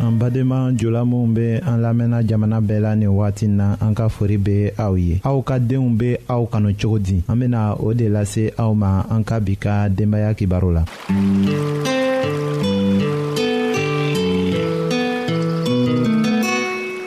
an badenma jula minw be an lamɛnna jamana bɛɛ la nin wagati na an ka fori be aw ye aw ka denw be aw kanu cogo di an bena o de lase aw ma an ka bi ka denbaaya kibaru la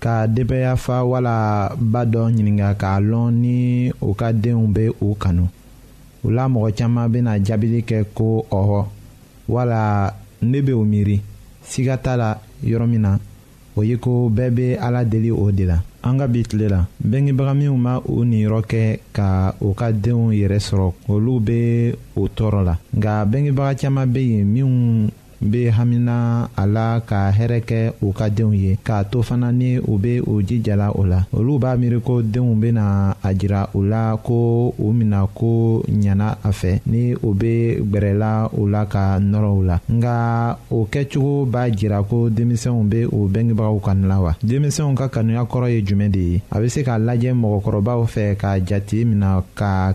ka denbayafa wala ba dɔ ɲininka k'a lɔn ni u ka denw bɛ u kanu o la mɔgɔ caman bɛna jaabili kɛ ko ɔhɔ wala ne bɛ o miiri siga t'a la yɔrɔ min na o ye ko bɛɛ bɛ ala deli o de la an ka bi tile la bɛngebaga minnu ma u niyɔrɔ kɛ ka u ka denw yɛrɛ sɔrɔ olu bɛ o tɔɔrɔ la nka bɛngebaga caman bɛ yen minnu n bɛ hamina a la ka hɛrɛ kɛ u ka denw ye k'a to fana ni u bɛ u jijala o la olu b'a miiri ko denw bɛna a jira u la ko u mina ko ɲana a fɛ ni u bɛ gbɛrɛla u la ka nɔrɔ u la nka o kɛcogo b'a jira ko denmisɛnw bɛ u bɛngebagaw kanu la wa denmisɛnw ka kanuya kɔrɔ ye jumɛn de ye a bɛ se k'a lajɛ mɔgɔkɔrɔbaw fɛ ka jate mina ka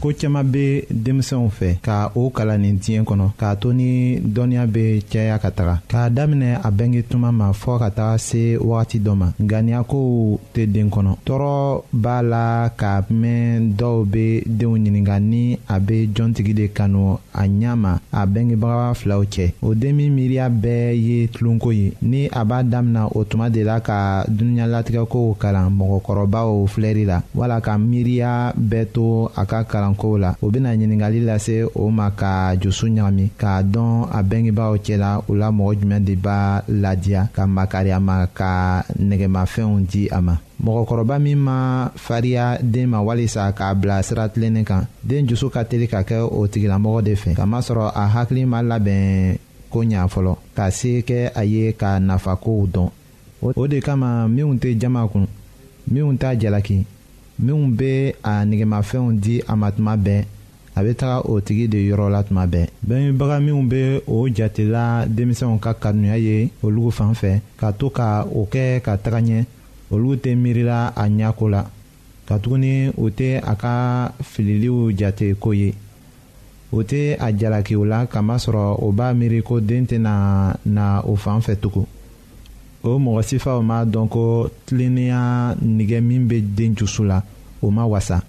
ko caman bɛ denmisɛnw fɛ ka o kalan nin diɲɛ kɔnɔ k'a to ni dɔnniya bɛ caya ka taga k'a daminɛ a bɛnge tuma ma fɔ ka taga se wagati dɔ ma ŋaniyakow tɛ den kɔnɔ tɔɔrɔ b'a la ka mɛn dɔw bɛ denw ɲininka ni a bɛ jɔntigi de kanu a ɲa ma a bɛngebagawa filaw cɛ o den min miiriya bɛɛ ye tulonko ye ni a b'a damina o tuma de la ka dunuɲalatigɛkow kalan mɔgɔkɔrɔbaw filɛri la wala ka miiriya bɛɛ to a ka kalankow la o bɛna ɲininkali lase o ma ka jusu ɲagami k'a dɔn a bɛngebaaw cɛla u la mɔgɔ jumɛn de b'a ladiya ka makari a ma ka nɛgɛmafɛnw di a ma mɔgɔkɔrɔba min ma fariya den ma walisa k'a bila sira tilennen kan den dusu ka teli ka kɛ o tigilamɔgɔ de fɛ kamasɔrɔ a hakili ma labɛn ko ɲa fɔlɔ ka se kɛ a ye ka nafakow dɔn o de kama minnu tɛ jama kun minnu t'a jalaki minnu bɛ a negemafɛnw di a ma tuma bɛɛ a bɛ taga o tigi de yɔrɔ la tuma bɛɛ bɛnbaga minnu bɛ o jatela denmisɛnw ka kanuya ye olu fan fɛ ka to ka o kɛ ka taga ɲɛ olu tɛ miirila a ɲɛko la katuguni o tɛ a ka fililiw jate ko ye o tɛ a jalakiw la kamasɔrɔ o b'a miiri ko den tɛna na o fan fɛ tugun o mɔgɔ sifaw m'a dɔn ko tilennenya nɛgɛ min bɛ den dusu la o ma wasa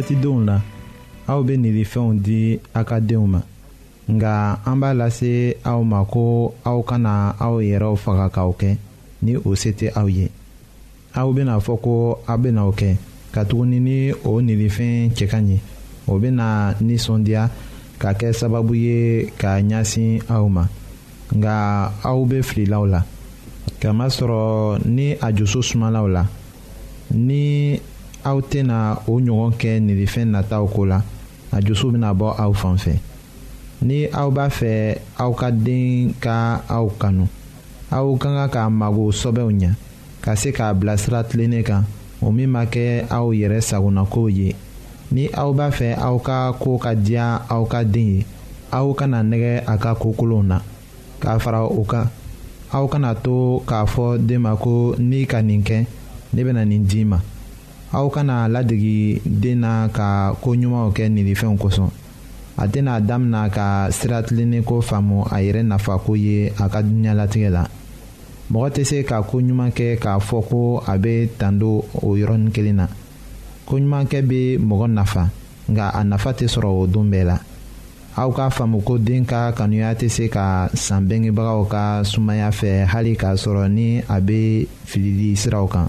fɛtidenw na aw bɛ nilifɛnw di a ka denw ma nka an b'a lase aw ma ko aw kana aw yɛrɛw faga k'aw kɛ ni o se tɛ aw ye aw bɛna fɔ ko aw bɛna o kɛ katuguni ni o nilifɛn cɛ ka ɲi o bɛna nisɔndiya ka kɛ sababu ye ka ɲɛsin aw ma nka aw bɛ fililaw la kamasɔrɔ ni a dusu sumalaw la ni aw tɛna o ɲɔgɔn kɛ nilifɛn nataw ko la a dusu bɛna bɔ aw fan fɛ ni aw b'a fɛ aw ka den ka aw kanu aw ka kan ka mago sɔbɛw ɲɛ ka se k'a bilasira tilennen kan o min ma kɛ aw yɛrɛ sagonakow ye ni aw b'a fɛ aw ka ko ka diya aw ka den ye aw kana nɛgɛ a ka ko kolonw na k'a fara o kan aw kana to k'a fɔ den ma ko n'i ka nin kɛ ne bɛna nin d'i ma aw kana ladege den na ka ko ɲumanw kɛ nilifɛnw kosɔn a tɛna damina ka sira tilennen ko faamu a yɛrɛ nafako ye a ka diɲɛlatigɛ la. mɔgɔ tɛ se ka ko ɲuman kɛ k'a fɔ ko a bɛ tan don o yɔrɔnin kelen na ko ɲumankɛ bɛ mɔgɔ nafa nka a nafa tɛ sɔrɔ o don bɛɛ la aw k'a faamu ko den ka kanuya tɛ se ka san bɛngebagaw ka sumaya fɛ hali k'a sɔrɔ ni a bɛ filili siraw kan.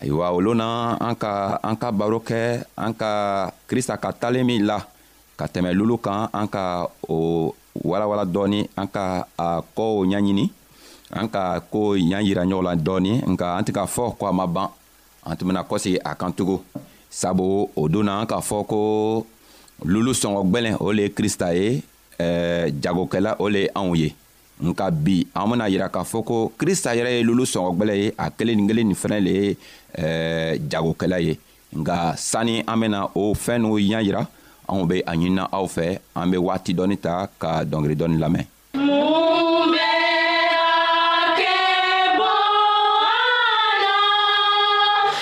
ayiwa olu na an ka an ka baro kɛ an ka krista ka talen min la ka tɛmɛ lulu kan an ka o walawala dɔɔni an ka a kɔw ɲɛɲini an ka ko ɲa yira ɲɔgɔn la dɔɔni nka an tɛ ka fɔ ko a ma ban an tun bɛna kɔsegi a kan tugun sabu o don na an k'a fɔ ko lulu sɔngɔ gbɛlɛn o le ye krista ye ɛɛ jagokɛla o le ye anw ye nka bi an bena yira k'a fɔ ko krista yɛrɛ ye lulu sɔngɔgwɛlɛ ye a kelen nin kelen nin fɛnɛ le ye eh, jagokɛla ye nka sani an bena o fɛɛn n'o ɲa yira anw be a ɲinina aw fɛ an be waati dɔɔni ta ka dɔngeri dɔɔni lamɛn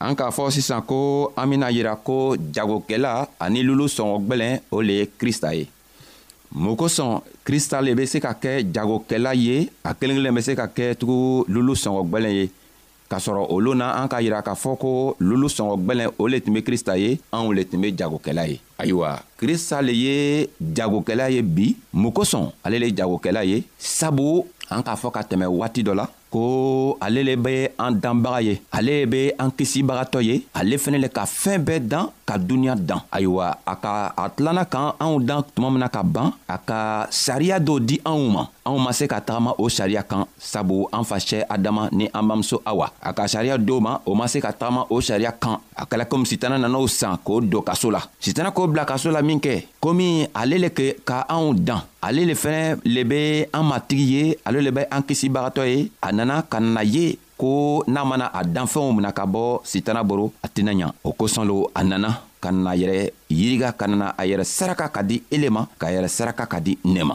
an k'a fɔ sisan ko an bɛna yira ko jagokɛla ani lulu sɔngɔ gbɛlɛn o le ye krista ye mun kosɔn krista le bɛ se ka kɛ jagokɛla ye a kelen kelen bɛ se ka kɛ tugu lulu sɔngɔ gbɛlɛn ye k'a sɔrɔ olu na an ka yira k'a fɔ ko lulu sɔngɔ gbɛlɛn o le tun bɛ krista ye anw le tun bɛ jagokɛla ye ayiwa krista le ye jagokɛla ye bi mun kosɔn ale le ye jagokɛla ye sabu an k'a fɔ ka tɛmɛ waati dɔ la ko ale le be an danbaga ye ale be an kisibagatɔ ye ale fɛnɛ le ka fɛɛn bɛɛ dan ka duniɲa dan ayiwa a ka a tilana kan anw dan tuma mina ka ban a ka sariya dɔw di anw ma anw ma se ka tagama o sariya kan sabu an facɛ adama ni an bamuso awa a ka sariya dɔw ma o ma se ka tagama o sariya kan a kɛla komi sitana nan'o san k'o don kaso la sitana k'o bila kaso la min kɛ komi ale le ke ka anw dan ale le fɛnɛ le be an matigi ye ale le be an kisibagatɔ ye a nana ka na ye ko n'a mana a danfɛnw mina ka bɔ sitana boro a tɛna ɲa o kosɔn lo a nana ka na yɛrɛ yiriga ka nana a yɛrɛ saraka ka di ele ma k'a yɛrɛ saraka ka di ne ma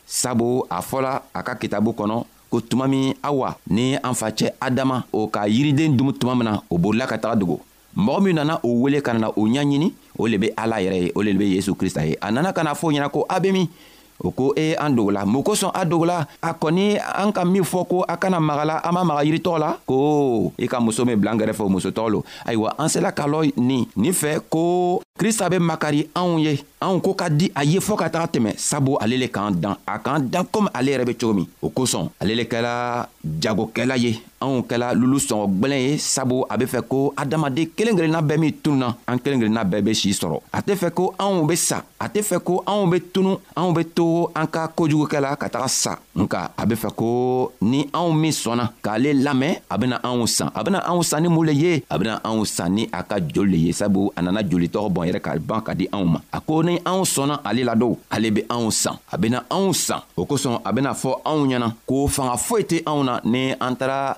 sabu a fɔla a ka kitabu kɔnɔ ko tuma min awa ni an fa cɛ adama o ka yiriden dumu tuma min na o bolila ka taga dogo mɔgɔ min nana o wele ka nana o ɲaɲini o le be ala yɛrɛ ye o le be yesu krista ye a nana ka na fɔ ɲɛna ko a be min o ko e an dogola mun kosɔn a dogola a kɔni an ka min fɔ ko a kana magala an ma maga yiritɔgɔ la ko i ka muso min bilan gɛrɛfɛ o muso tɔgɔ lo ayiwa an sela ka lɔ nin nin fɛ ko krista be makari anw ye anw ko ka di a ye fɔɔ ka taga tɛmɛ sabu ale le k'an dan a k'an dan komi ale yɛrɛ be cogo min o kosɔn ale le kɛla jagokɛla ye anw kɛla lulu sɔngɔ gwɛlɛn ye sabu a be fɛ ko adamaden kelen kelenna bɛɛ min tununa an kelen kelenna bɛɛ be sii sɔrɔ a tɛ fɛ ko anw be sa a tɛ fɛ ko anw be tunu anw be to an ka kojugukɛ la ka taga sa nka a be fɛ ko ni anw min sɔnna k'ale lamɛn a bena anw san a bena anw san ni mun le ye a bena anw san ni a ka joli le ye sabu a nana joli tɔgɔ bɔn yɛrɛ ka ban ka di anw ma a ko ni anw sɔnna ale la don ale be anw san a bena anw san o kosɔn a bena fɔ anw ɲɛna ko fanga foyi tɛ anw na ni an taara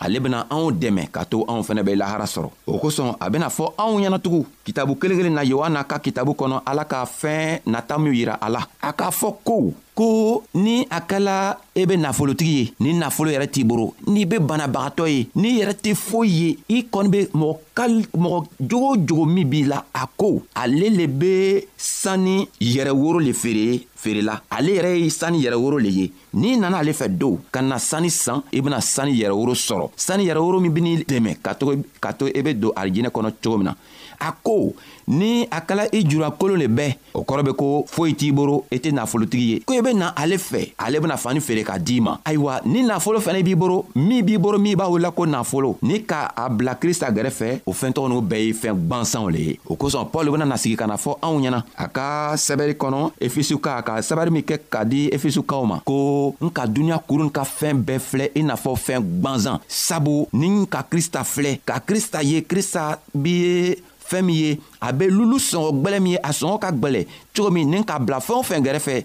ale bena anw dɛmɛ ka to anw fɛnɛ be lahara sɔrɔ o kosɔn a bena fɔ anw ɲɛnatugun kitabu kelen kelen na yohana ka kitabu kɔnɔ ala ka fɛɛn nata minw yira a la a k'a fɔ ko ko ni a kɛla e be nafolotigi ye ni nafolo yɛrɛ t'i boro n'i be banabagatɔ ye n'i yɛrɛ tɛ foyi ye i kɔni be mɔgɔ kal mɔgɔ jogo jogo min b'i la a ko ale le be sani yɛrɛ woro le feere feerela ale yɛrɛ ye sani yɛrɛ woro le ye n'i nana ale fɛ dow ka na sani san i bena sani yɛrɛworo sɔrɔ sani yɛrɛworo min beni dɛmɛ ka to ka to i be don arijinɛ kɔnɔ cogo min na a ko ni a kala i jura kolon le bɛɛ o kɔrɔ be ko foyi t'i boro i tɛ nafolotigi ye ko i be na ale fɛ ale bena fani feere ka d'i ma ayiwa ni nafolo fɛnɛ b'i boro min b'i boro min b'a wulila ko nafolo ni ka a bila krista gɛrɛfɛ o fɛntɔgɔ n'o bɛɛ ye fɛn gwansanw le ye o kosɔn paul bena na sigi ka na fɔ anw ɲɛna a ka sɛbɛri kɔnɔ efisuka a ka sɛbɛri min kɛ ka di efisukaw ma ko n ka duniɲa kurun ka fɛɛn bɛɛ filɛ i n'a fɔ fɛɛn gwanzan sabu ni n ka krista filɛ ka krista ye krista bi ye fɛɛn min ye a be lulu sɔngɔ gwɛlɛ min ye a sɔngɔ ka gwɛlɛ cogo min ni ka bila fɛɛn o fɛn gɛrɛfɛ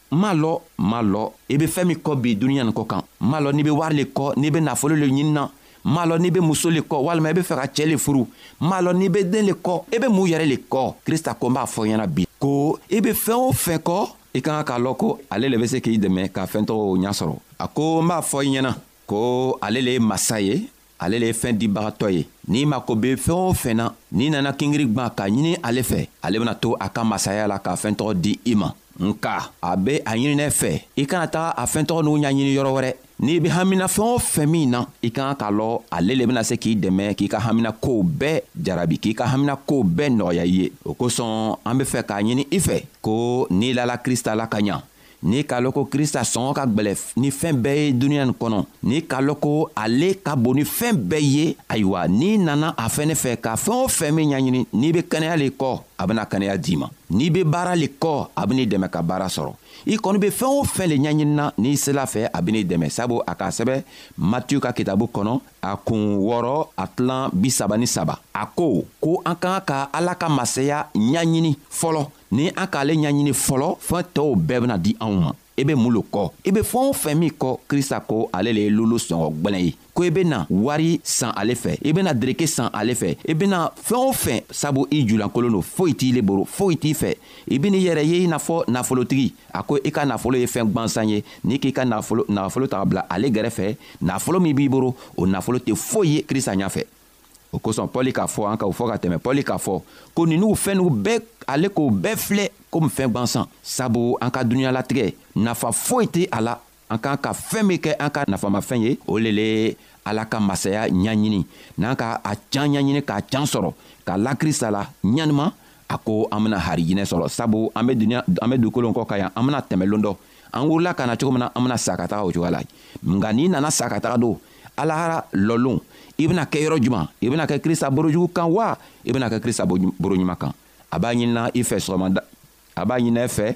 m'a lɔ m'a lɔ i be fɛɛn min kɔ bi duniɲa nin kɔ kan m'a lɔ n'i be wari le kɔ n'i be nafolo le ɲini na m'a lɔ n'i be muso le kɔ walima i be fɛ ka cɛɛ le furu m'a lɔ n'i be den le kɔ i be mun yɛrɛ le kɔ krista ko n b'a fɔ ɲɛna bi ko i be fɛɛn o fɛn kɔ i ka kan k'a lɔn ko ale le be se k'i dɛmɛ ka fɛɛntɔgɔw ɲa sɔrɔ a ko n b'a fɔ i ɲɛna ko ale le ye masa ye ale le ye fɛɛn dibagatɔ ye n'i mako be fɛɛn o fɛn na n'i nana kingiri gwan k'a ɲini ale fɛ ale bena to a ka masaya la k'a fɛɛn tɔgɔ di i ma nka a be a ɲininɛ fɛ i kana taga a fɛɛn tɔgɔ n'u ɲaɲini yɔrɔ wɛrɛ n'i be hamina fɛɛn o fɛn min na i ka kan k'a lɔ ale le bena se k'i dɛmɛ k'i ka hamina kow bɛɛ jarabi k'i ka hamina kow bɛɛ nɔgɔya i ye o kosɔn an be fɛ k'a ɲini i fɛ ko n'i lala krista la ka ɲa n'i k'a lɔn ko krista sɔngɔ ka gwɛlɛ ni fɛɛn bɛɛ ye duniɲa nin kɔnɔ n'i k'a lɔn ko ale ka bon ni fɛɛn bɛɛ ye ayiwa n'i nana a fɛnɛ fɛ ka fɛɛn o fɛn min ɲaɲini n'i be kɛnɛya le kɔ a bena kɛnɛya d'i ma n'i be baara le kɔ a ben'i dɛmɛ ka baara sɔrɔ i kɔni be fɛɛn o fɛn le ɲaɲinina n'i sela fɛ a ben'i dɛmɛ sabu a k'a sɛbɛ matiyu ka kitabu kɔnɔ a kun wɔɔrɔ a tilan bisaba ni saba a ko ko an ka ka ka ala ka masaya ɲaɲini fɔlɔ ni an k'ale ɲɛɲini fɔlɔ fɛn tɔw bɛɛ bena di anw ma i be mun lo kɔ i be fɛɛn o fɛn min kɔ krista ko ale le ye lolo sɔngɔ gwɛlɛn ye ko i bena wari san ale fɛ i bena dereke san ale fɛ i bena fɛɛn o fɛn sabu i julankolon don foyi t'i le boro foyi t'i fɛ i beni yɛrɛ ye i n'a fɔ nafolotigi a ko i ka nafolo ye fɛɛn gwansan ye n'i k'i ka nafolo ta ka bila ale gɛrɛfɛ nafolo min b'i boro o nafolo tɛ foyi ye krista ɲafɛ o kosɔn pɔli k'a fɔ an ka o fɔ ka tɛmɛ pɔli k'a fɔ ko ninnu fɛn n'u bɛɛ ale k'o bɛɛ filɛ komi fɛn gwansan sabu an ka dunuɲalatigɛ nafa foyi tɛ a la an k'an ka fɛn min kɛ an ka nafamafɛn ye o le le ala ka masaya ɲaɲini n'an ka a can ɲaɲini k'a can sɔrɔ ka la krista la ɲanima a ko an bena harijinɛ sɔrɔ sabu an be dugukolo kɔ ka yan an bena tɛmɛlon dɔ an wurula ka na cogo min na an bena sa ka taga o cogoya la nka n'i nana sa ka taga don alahara lɔlon i bena kɛ yɔrɔ juman i bena kɛ krista borojugu kan wa i bena kɛ krista boroɲuman kan a b'a ɲinina i fɛ sɔgɔmada a b'a ɲinina i fɛ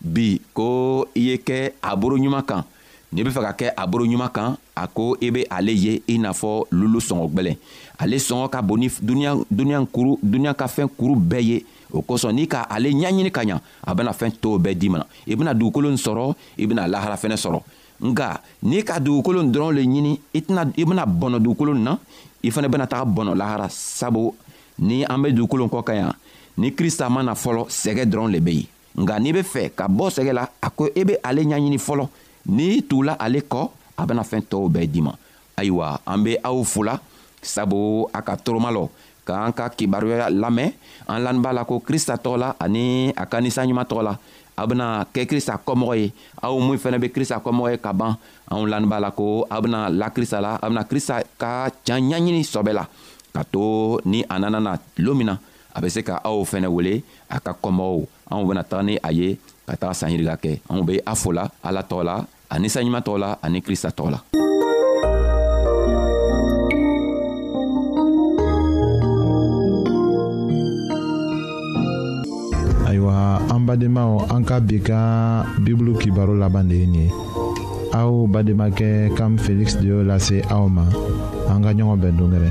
bi ko i ye kɛ a boroɲuman kan n'i be fɛ ka kɛ a boroɲuman kan a ko i be ale ye i n'a fɔ lulu sɔngɔ gwɛlɛn ale sɔngɔ ka bon ni duniɲa kuru duniɲa ka fɛn kuru bɛɛ ye o kosɔn n'i ka ale ɲaɲini ka ɲa a bɛna fɛn tɔw bɛɛ d'i ma i bɛna dugukolo in sɔrɔ i bɛna lahara fɛnɛ sɔrɔ nka n'i ka dugukolo in dɔrɔn le ɲini i tɛna i bɛna bɔnɔ dugukolo in na i fana bɛna taga bɔnɔ lahara sabu ni an bɛ dugukolo kɔ kan yan ni krista ma na fɔlɔ sɛgɛ dɔrɔn le bɛ yen nka n'i bɛ fɛ ka bɔ sɛgɛ la a ko e bɛ ale ɲɛɲini fɔlɔ n'i tugula ale kɔ a bɛna fɛn tɔw bɛɛ d'i ma ayiwa an be aw fola sabu a ka toroma lɔ k'an ka kibaruya lamɛn an lani b'a la ko krista tɔgɔ la ani a ka nisa ɲuman tɔgɔ la aw bena kɛ krista kɔmɔgɔ ye aw min fɛnɛ be krista kɔmɔgɔ ye ka ban anw lani b'a la ko aw bena la krista la aw bena krista ka can ɲaɲini sɔbɛ la ka to ni a nana na loon min na a be se ka aw fɛnɛ wele a ka kɔmɔgɔw anw bena taga ni a ye ka taga sanyirika kɛ anw be a fola ala tɔgɔ la ani saɲuman tɔgɔ la ani krista tɔgɔ la ayiwa an badenmaw an ka bi ka bibulu kibaro laban de ye nin ye aw bademakɛ kam feliksi de y'o lase aw ma an ka ɲɔgɔn bɛn dongɛrɛ